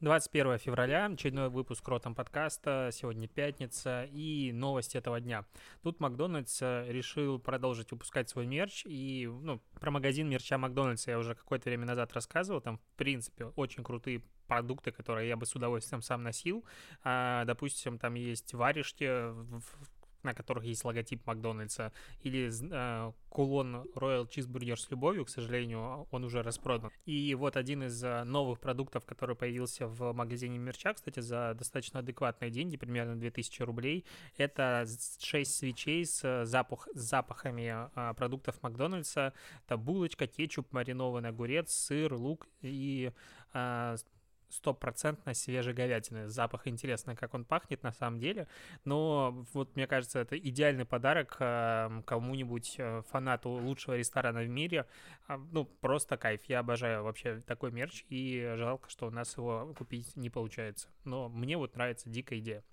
21 февраля, очередной выпуск Ротом подкаста, сегодня пятница и новости этого дня. Тут Макдональдс э, решил продолжить выпускать свой мерч, и ну, про магазин мерча Макдональдса я уже какое-то время назад рассказывал, там, в принципе, очень крутые продукты, которые я бы с удовольствием сам носил. А, допустим, там есть варежки на которых есть логотип Макдональдса, или э, кулон Royal Cheeseburger с любовью, к сожалению, он уже распродан. И вот один из э, новых продуктов, который появился в магазине Мерча, кстати, за достаточно адекватные деньги, примерно 2000 рублей, это 6 свечей с, запах, с запахами э, продуктов Макдональдса. Это булочка, кетчуп, маринованный огурец, сыр, лук и э, стопроцентно свежей говядины. Запах интересно, как он пахнет на самом деле. Но вот мне кажется, это идеальный подарок э, кому-нибудь э, фанату лучшего ресторана в мире. Э, ну, просто кайф. Я обожаю вообще такой мерч. И жалко, что у нас его купить не получается. Но мне вот нравится дикая идея.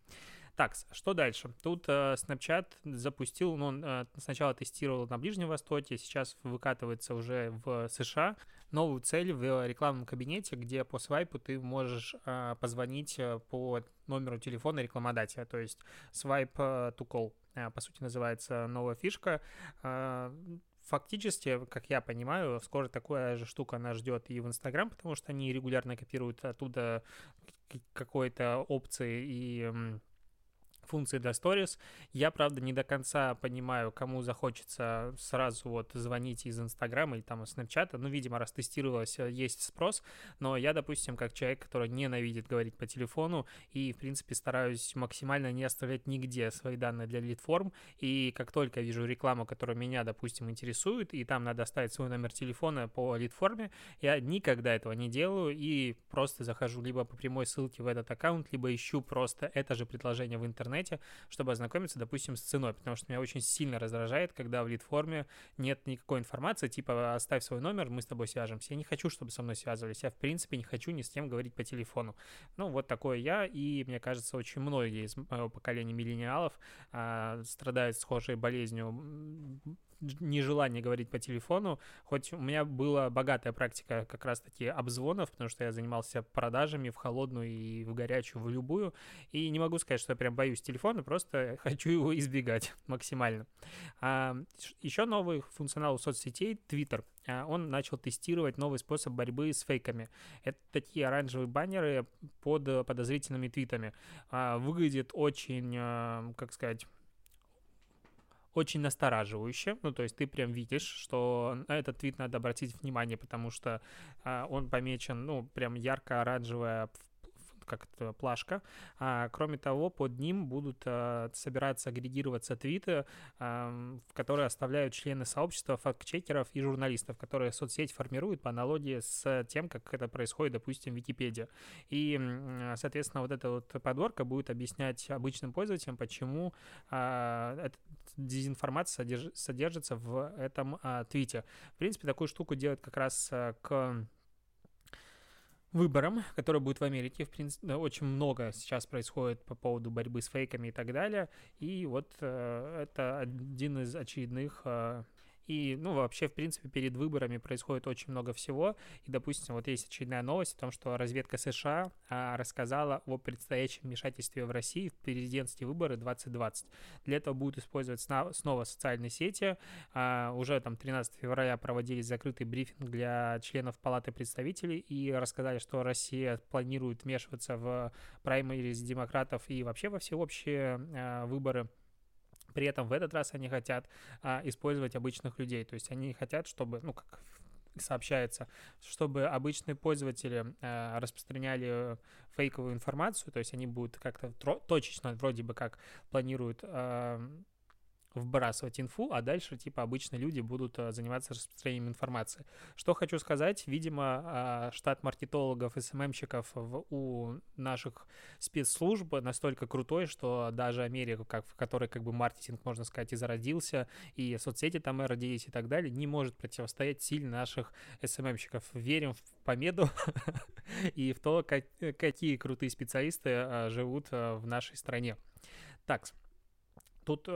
Так, что дальше? Тут э, Snapchat запустил, ну, он э, сначала тестировал на Ближнем Востоке, сейчас выкатывается уже в США новую цель в рекламном кабинете, где по свайпу ты можешь э, позвонить э, по номеру телефона рекламодателя, то есть swipe э, to call, э, по сути называется новая фишка. Э, фактически, как я понимаю, скоро такая же штука нас ждет и в Инстаграм, потому что они регулярно копируют оттуда какой-то опции и функции для Stories. Я, правда, не до конца понимаю, кому захочется сразу вот звонить из Инстаграма или там из Снапчата. Ну, видимо, раз тестировалось, э, есть спрос. Но я, допустим, как человек, который ненавидит говорить по телефону и, в принципе, стараюсь максимально не оставлять нигде свои данные для лид-форм. И как только вижу рекламу, которая меня, допустим, интересует, и там надо оставить свой номер телефона по лид-форме, я никогда этого не делаю и просто захожу либо по прямой ссылке в этот аккаунт, либо ищу просто это же предложение в интернете, интернете, чтобы ознакомиться, допустим, с ценой, потому что меня очень сильно раздражает, когда в лид-форме нет никакой информации, типа оставь свой номер, мы с тобой свяжемся. Я не хочу, чтобы со мной связывались. Я, в принципе, не хочу ни с кем говорить по телефону. Ну, вот такое я, и мне кажется, очень многие из моего поколения миллениалов а, страдают схожей болезнью нежелание говорить по телефону, хоть у меня была богатая практика как раз-таки обзвонов, потому что я занимался продажами в холодную и в горячую, в любую, и не могу сказать, что я прям боюсь телефона, просто хочу его избегать максимально. А, еще новый функционал соцсетей — Twitter. А, он начал тестировать новый способ борьбы с фейками. Это такие оранжевые баннеры под подозрительными твитами. А, выглядит очень, а, как сказать, очень настораживающе. Ну, то есть ты прям видишь, что на этот твит надо обратить внимание, потому что а, он помечен, ну, прям ярко-оранжевая как это, плашка. А, кроме того, под ним будут а, собираться, агрегироваться твиты, а, в которые оставляют члены сообщества, факт-чекеров и журналистов, которые соцсеть формируют по аналогии с тем, как это происходит, допустим, в Википедии. И, соответственно, вот эта вот подборка будет объяснять обычным пользователям, почему а, эта дезинформация содерж, содержится в этом а, твите. В принципе, такую штуку делать как раз а, к выборам, который будет в Америке. В принципе, очень много сейчас происходит по поводу борьбы с фейками и так далее. И вот э, это один из очередных э, и, ну, вообще, в принципе, перед выборами происходит очень много всего. И, допустим, вот есть очередная новость о том, что разведка США а, рассказала о предстоящем вмешательстве в России в президентские выборы 2020. Для этого будут использовать снова социальные сети. А, уже там 13 февраля проводили закрытый брифинг для членов Палаты представителей и рассказали, что Россия планирует вмешиваться в праймериз демократов и вообще во всеобщие а, выборы при этом в этот раз они хотят а, использовать обычных людей. То есть они хотят, чтобы, ну, как сообщается, чтобы обычные пользователи э, распространяли фейковую информацию, то есть они будут как-то точечно, вроде бы как планируют э, вбрасывать инфу, а дальше, типа, обычно люди будут а, заниматься распространением информации. Что хочу сказать, видимо, а, штат маркетологов и СММщиков у наших спецслужб настолько крутой, что даже Америка, как, в которой, как бы, маркетинг, можно сказать, и зародился, и соцсети там и родились и так далее, не может противостоять силе наших SMM щиков. Верим в победу и в то, как, какие крутые специалисты а, живут в нашей стране. Так, тут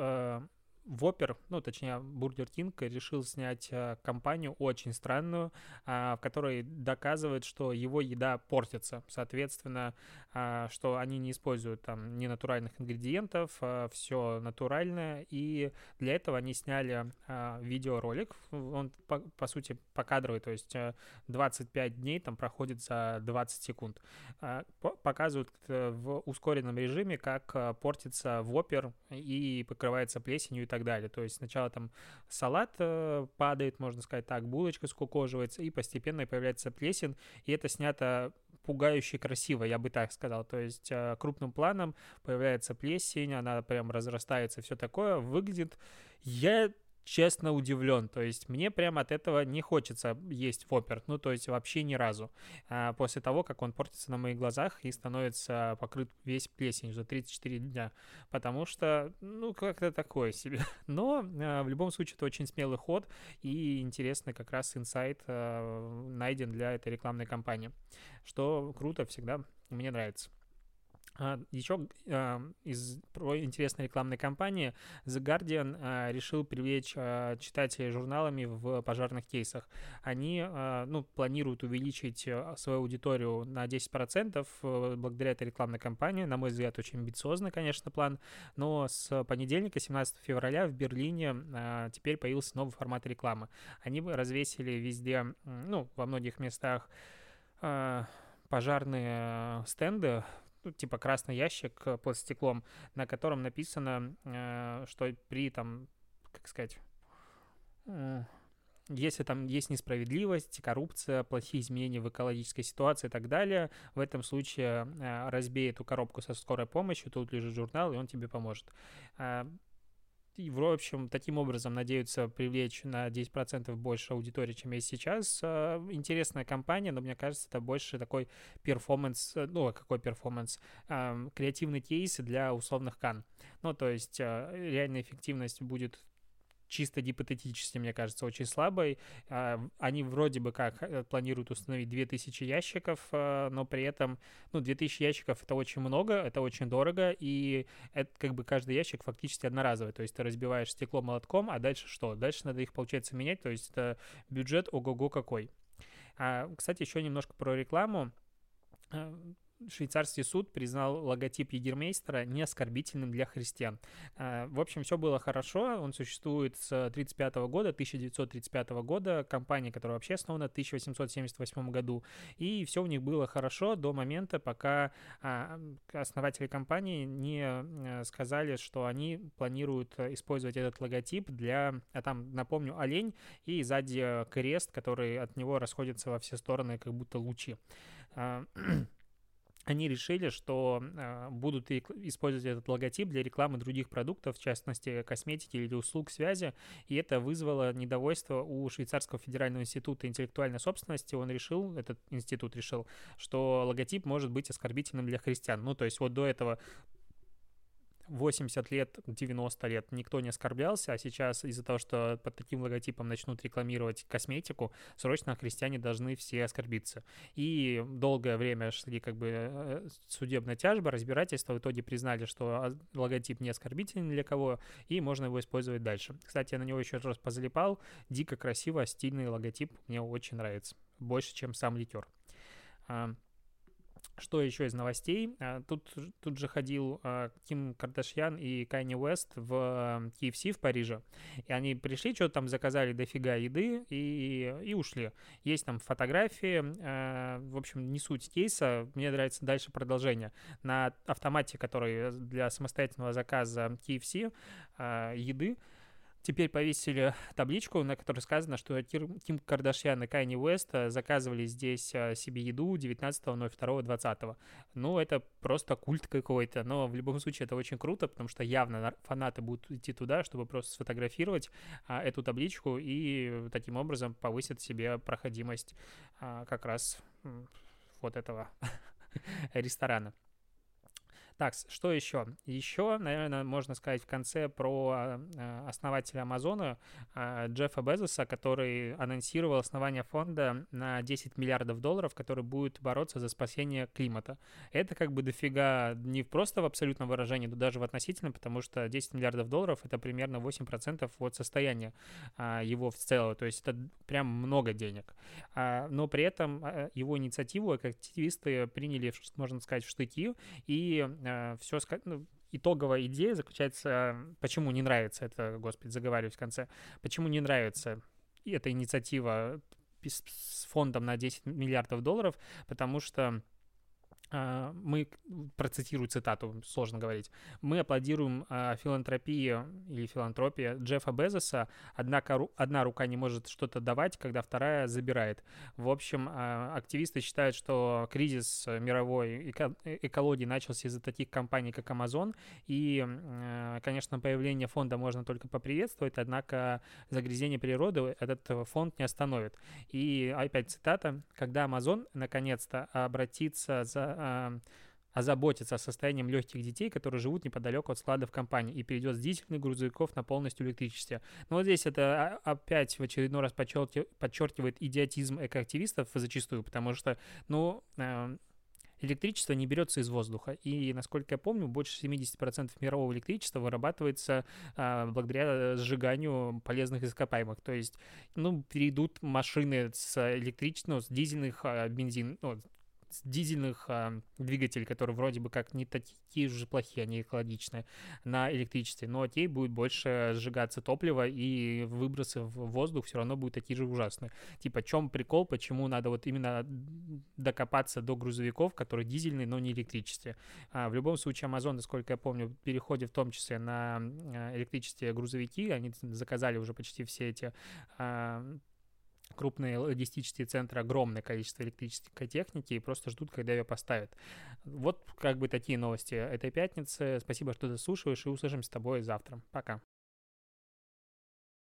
Whopper, ну, точнее, Burger King решил снять э, кампанию очень странную, э, в которой доказывает, что его еда портится. Соответственно, э, что они не используют там ни натуральных ингредиентов, э, все натуральное. И для этого они сняли э, видеоролик. Он, по, по сути, покадровый, то есть э, 25 дней там проходит за 20 секунд. Э, показывают э, в ускоренном режиме, как э, портится вопер и покрывается плесенью и так далее. То есть сначала там салат э, падает, можно сказать так, булочка скукоживается, и постепенно появляется плесень, и это снято пугающе красиво, я бы так сказал. То есть э, крупным планом появляется плесень, она прям разрастается, все такое, выглядит... Я честно удивлен. То есть мне прямо от этого не хочется есть вопер. Ну, то есть вообще ни разу. А после того, как он портится на моих глазах и становится покрыт весь плесень за 34 дня. Потому что, ну, как-то такое себе. Но а, в любом случае это очень смелый ход и интересный как раз инсайт а, найден для этой рекламной кампании. Что круто всегда, мне нравится. А, Еще а, из интересной рекламной кампании The Guardian а, решил привлечь читателей журналами в пожарных кейсах. Они ну, планируют увеличить свою аудиторию на 10% э, благодаря этой рекламной кампании. На мой взгляд, очень амбициозный, конечно, план. Но с понедельника, 17 февраля, в Берлине теперь появился новый формат рекламы. Они развесили везде, ну, во многих местах пожарные стенды, ну, типа красный ящик э, под стеклом, на котором написано, э, что при там, как сказать, э, если там есть несправедливость, коррупция, плохие изменения в экологической ситуации и так далее, в этом случае разбей эту коробку со скорой помощью, тут лежит журнал, и он тебе поможет в общем, таким образом надеются привлечь на 10% больше аудитории, чем есть сейчас. А, интересная кампания, но мне кажется, это больше такой перформанс, э, ну, какой перформанс, креативный кейс для условных Канн. Ну, то есть а, реальная эффективность будет чисто гипотетически, мне кажется, очень слабой. А, они вроде бы как э, планируют установить 2000 ящиков, а, но при этом, ну, 2000 ящиков — это очень много, это очень дорого, и это как бы каждый ящик фактически одноразовый, то есть ты разбиваешь стекло молотком, а дальше что? Дальше надо их, получается, менять, то есть это бюджет ого-го какой. А, кстати, еще немножко про рекламу швейцарский суд признал логотип Егермейстера неоскорбительным для христиан. А, в общем, все было хорошо. Он существует с 1935 года, 1935 года. Компания, которая вообще основана в 1878 году. И все у них было хорошо до момента, пока а, основатели компании не э, сказали, что они планируют использовать этот логотип для, а там, напомню, олень и сзади крест, который от него расходится во все стороны, как будто лучи. Они решили, что э, будут использовать этот логотип для рекламы других продуктов, в частности, косметики или услуг связи, и это вызвало недовольство у Швейцарского федерального института интеллектуальной собственности. Он решил, этот институт решил, что логотип может быть оскорбительным для христиан. Ну, то есть вот до этого 80 лет, 90 лет никто не оскорблялся, а сейчас из-за того, что под таким логотипом начнут рекламировать косметику, срочно христиане должны все оскорбиться. И долгое время шли как бы э, судебная тяжба, разбирательство, в итоге признали, что а, логотип не оскорбительный для кого, и можно его использовать дальше. Кстати, я на него еще раз позалипал, дико красиво, стильный логотип, мне очень нравится, больше, чем сам ликер. Что еще из новостей? А, тут, тут же ходил а, Ким Кардашьян и Кайни Уэст в KFC в Париже. И они пришли, что-то там заказали дофига еды и, и ушли. Есть там фотографии. А, в общем, не суть кейса. Мне нравится дальше продолжение. На автомате, который для самостоятельного заказа KFC еды, теперь повесили табличку, на которой сказано, что Ким Кардашьян и Кайни Уэст э, заказывали здесь э, себе еду 19.02.20. Ну, это просто культ какой-то, но в любом случае это очень круто, потому что явно фанаты будут идти туда, чтобы просто сфотографировать а, эту табличку и таким образом повысить себе проходимость а, как раз вот этого ресторана. Так, что еще? Еще, наверное, можно сказать в конце про а, основателя Амазона а, Джеффа Безоса, который анонсировал основание фонда на 10 миллиардов долларов, который будет бороться за спасение климата. Это как бы дофига не просто в абсолютном выражении, но даже в относительном, потому что 10 миллиардов долларов — это примерно 8% от состояния а, его в целом. То есть это прям много денег. Но при этом его инициативу активисты приняли, можно сказать, в штыки и все ну, итоговая идея заключается, почему не нравится это, господи, заговариваюсь в конце, почему не нравится эта инициатива с фондом на 10 миллиардов долларов, потому что мы, процитирую цитату, сложно говорить, мы аплодируем а, филантропии или филантропии Джеффа Безоса, однако одна рука не может что-то давать, когда вторая забирает. В общем, а, активисты считают, что кризис мировой экологии начался из-за таких компаний, как Amazon, и, конечно, появление фонда можно только поприветствовать, однако загрязнение природы этот фонд не остановит. И опять цитата, когда Amazon наконец-то обратится за а, озаботиться состоянием легких детей, которые живут неподалеку от складов компании, и перейдет с дизельных грузовиков на полностью электричестве. Но вот здесь это а, опять в очередной раз подчеркивает идиотизм экоактивистов зачастую, потому что, ну, а, электричество не берется из воздуха. И, насколько я помню, больше 70% мирового электричества вырабатывается а, благодаря сжиганию полезных ископаемых. То есть, ну, перейдут машины с электричества, ну, с дизельных а, бензин, ну, дизельных а, двигателей, которые вроде бы как не такие же плохие, они экологичные, на электричестве, но от будет больше сжигаться топливо, и выбросы в воздух все равно будут такие же ужасные. Типа, чем прикол, почему надо вот именно докопаться до грузовиков, которые дизельные, но не электричестве. А, в любом случае, Amazon, насколько я помню, переходит в том числе на а, электричестве грузовики, они заказали уже почти все эти а, крупные логистические центры огромное количество электрической техники и просто ждут, когда ее поставят. Вот как бы такие новости этой пятницы. Спасибо, что дослушиваешь, и услышимся с тобой завтра. Пока.